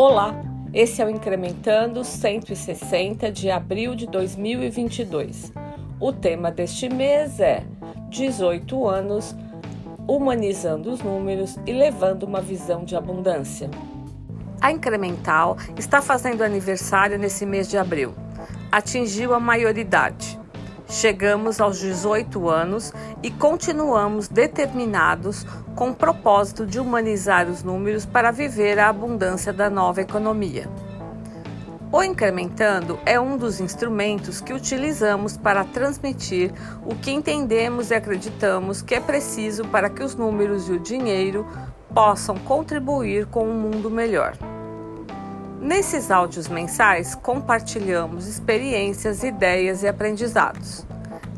Olá, esse é o Incrementando 160 de abril de 2022. O tema deste mês é 18 anos, humanizando os números e levando uma visão de abundância. A Incremental está fazendo aniversário nesse mês de abril. Atingiu a maioridade. Chegamos aos 18 anos e continuamos determinados com o propósito de humanizar os números para viver a abundância da nova economia. O Incrementando é um dos instrumentos que utilizamos para transmitir o que entendemos e acreditamos que é preciso para que os números e o dinheiro possam contribuir com um mundo melhor. Nesses áudios mensais, compartilhamos experiências, ideias e aprendizados.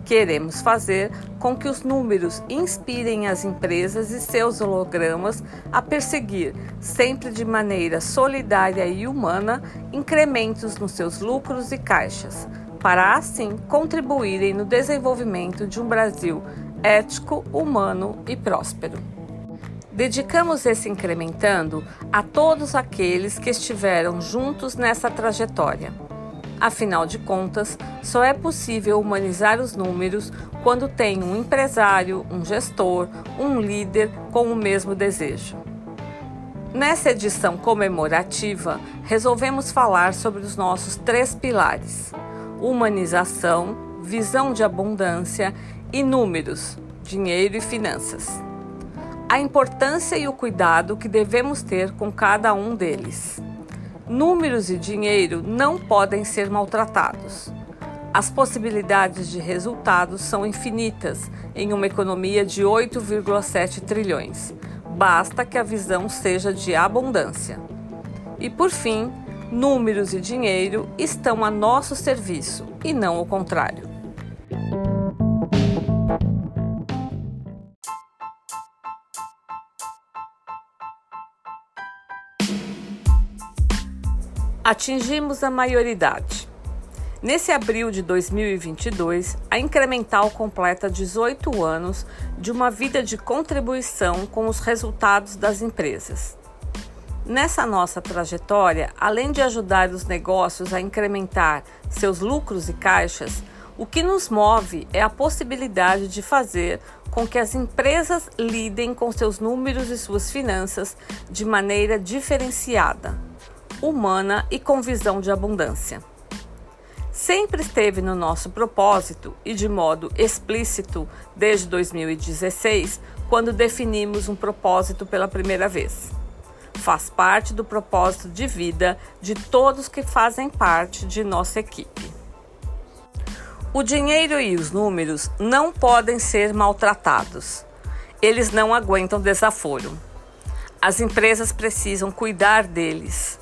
Queremos fazer com que os números inspirem as empresas e seus hologramas a perseguir, sempre de maneira solidária e humana, incrementos nos seus lucros e caixas, para assim contribuírem no desenvolvimento de um Brasil ético, humano e próspero. Dedicamos esse incrementando a todos aqueles que estiveram juntos nessa trajetória. Afinal de contas, só é possível humanizar os números quando tem um empresário, um gestor, um líder com o mesmo desejo. Nessa edição comemorativa, resolvemos falar sobre os nossos três pilares: humanização, visão de abundância e números, dinheiro e finanças a importância e o cuidado que devemos ter com cada um deles. Números e dinheiro não podem ser maltratados. As possibilidades de resultados são infinitas em uma economia de 8,7 trilhões. Basta que a visão seja de abundância. E por fim, números e dinheiro estão a nosso serviço e não o contrário. Atingimos a maioridade. Nesse abril de 2022, a Incremental completa 18 anos de uma vida de contribuição com os resultados das empresas. Nessa nossa trajetória, além de ajudar os negócios a incrementar seus lucros e caixas, o que nos move é a possibilidade de fazer com que as empresas lidem com seus números e suas finanças de maneira diferenciada humana e com visão de abundância. Sempre esteve no nosso propósito e de modo explícito desde 2016, quando definimos um propósito pela primeira vez. Faz parte do propósito de vida de todos que fazem parte de nossa equipe. O dinheiro e os números não podem ser maltratados. Eles não aguentam desaforo. As empresas precisam cuidar deles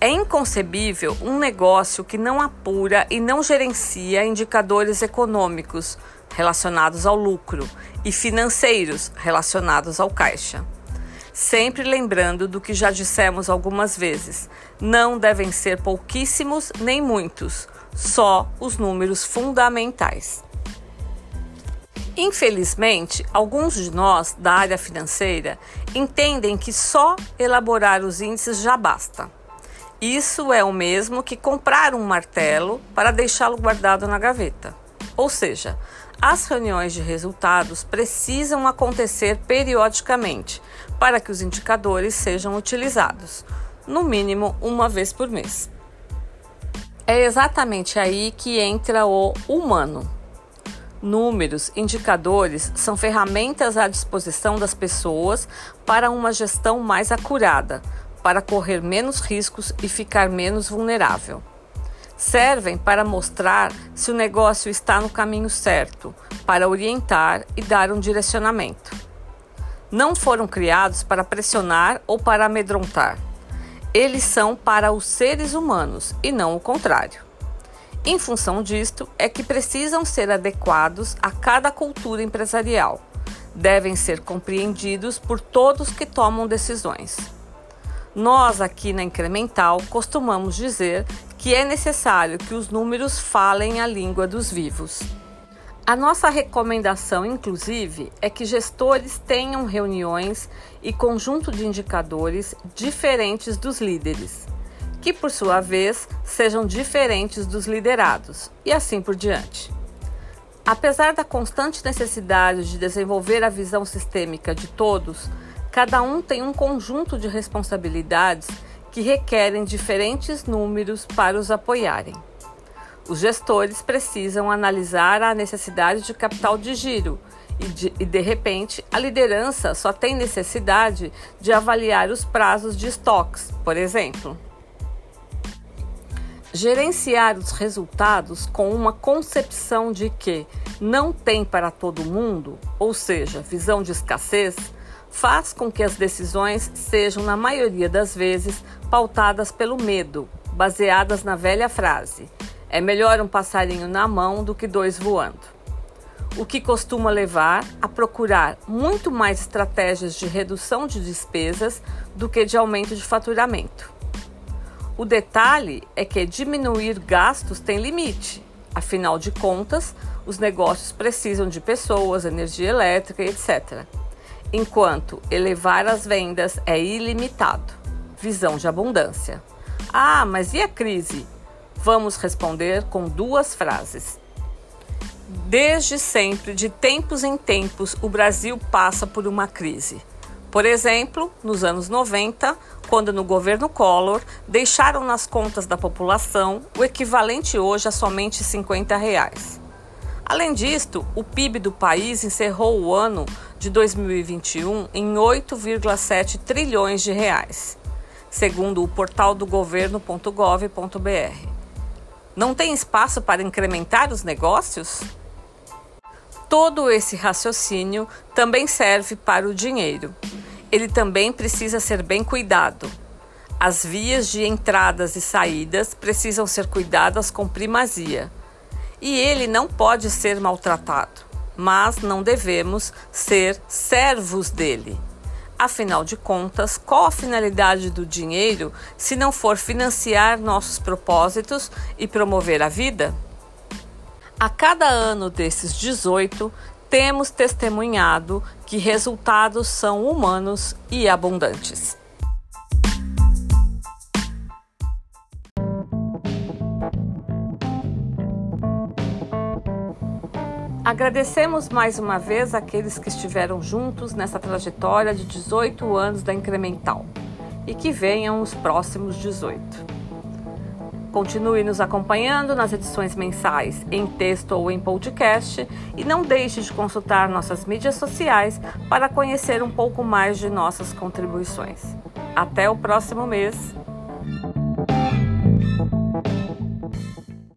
é inconcebível um negócio que não apura e não gerencia indicadores econômicos relacionados ao lucro e financeiros relacionados ao caixa. Sempre lembrando do que já dissemos algumas vezes: não devem ser pouquíssimos nem muitos, só os números fundamentais. Infelizmente, alguns de nós da área financeira entendem que só elaborar os índices já basta. Isso é o mesmo que comprar um martelo para deixá-lo guardado na gaveta. Ou seja, as reuniões de resultados precisam acontecer periodicamente para que os indicadores sejam utilizados, no mínimo uma vez por mês. É exatamente aí que entra o humano. Números, indicadores são ferramentas à disposição das pessoas para uma gestão mais acurada, para correr menos riscos e ficar menos vulnerável. Servem para mostrar se o negócio está no caminho certo, para orientar e dar um direcionamento. Não foram criados para pressionar ou para amedrontar. Eles são para os seres humanos e não o contrário. Em função disto, é que precisam ser adequados a cada cultura empresarial. Devem ser compreendidos por todos que tomam decisões. Nós aqui na Incremental costumamos dizer que é necessário que os números falem a língua dos vivos. A nossa recomendação, inclusive, é que gestores tenham reuniões e conjunto de indicadores diferentes dos líderes. que por sua vez sejam diferentes dos liderados, e assim por diante. Apesar da constante necessidade de desenvolver a visão sistêmica de todos, cada um tem um conjunto de responsabilidades que requerem diferentes números para os apoiarem. Os gestores precisam analisar a necessidade de capital de giro e de, e de, repente, a liderança só tem necessidade de avaliar os prazos de estoques, por exemplo. Gerenciar os resultados com uma concepção de que não tem para todo mundo, ou seja, visão de escassez, faz com que as decisões sejam, na maioria das vezes, pautadas pelo medo, baseadas na velha frase: é melhor um passarinho na mão do que dois voando. O que costuma levar a procurar muito mais estratégias de redução de despesas do que de aumento de faturamento. O detalhe é que diminuir gastos tem limite. Afinal de contas, os negócios precisam de pessoas, energia elétrica, etc enquanto elevar as vendas é ilimitado. Visão de abundância. Ah, mas e a crise? Vamos responder com duas frases. Desde sempre, de tempos em tempos, o Brasil passa por uma crise. Por exemplo, nos anos 90, quando no governo Collor deixaram nas contas da população o equivalente hoje a somente 50 reais. Além disto, o PIB do país encerrou o ano de 2021 em 8,7 trilhões de reais, segundo o portal do governo.gov.br. Não tem espaço para incrementar os negócios? Todo esse raciocínio também serve para o dinheiro. Ele também precisa ser bem cuidado. As vias de entradas e saídas precisam ser cuidadas com primazia. E ele não pode ser maltratado mas não devemos ser servos dele. Afinal de contas, qual a finalidade do dinheiro se não for financiar nossos propósitos e promover a vida? A cada ano desses 18, temos testemunhado que resultados são humanos e abundantes. Agradecemos mais uma vez aqueles que estiveram juntos nessa trajetória de 18 anos da Incremental e que venham os próximos 18. Continue nos acompanhando nas edições mensais em texto ou em podcast e não deixe de consultar nossas mídias sociais para conhecer um pouco mais de nossas contribuições. Até o próximo mês!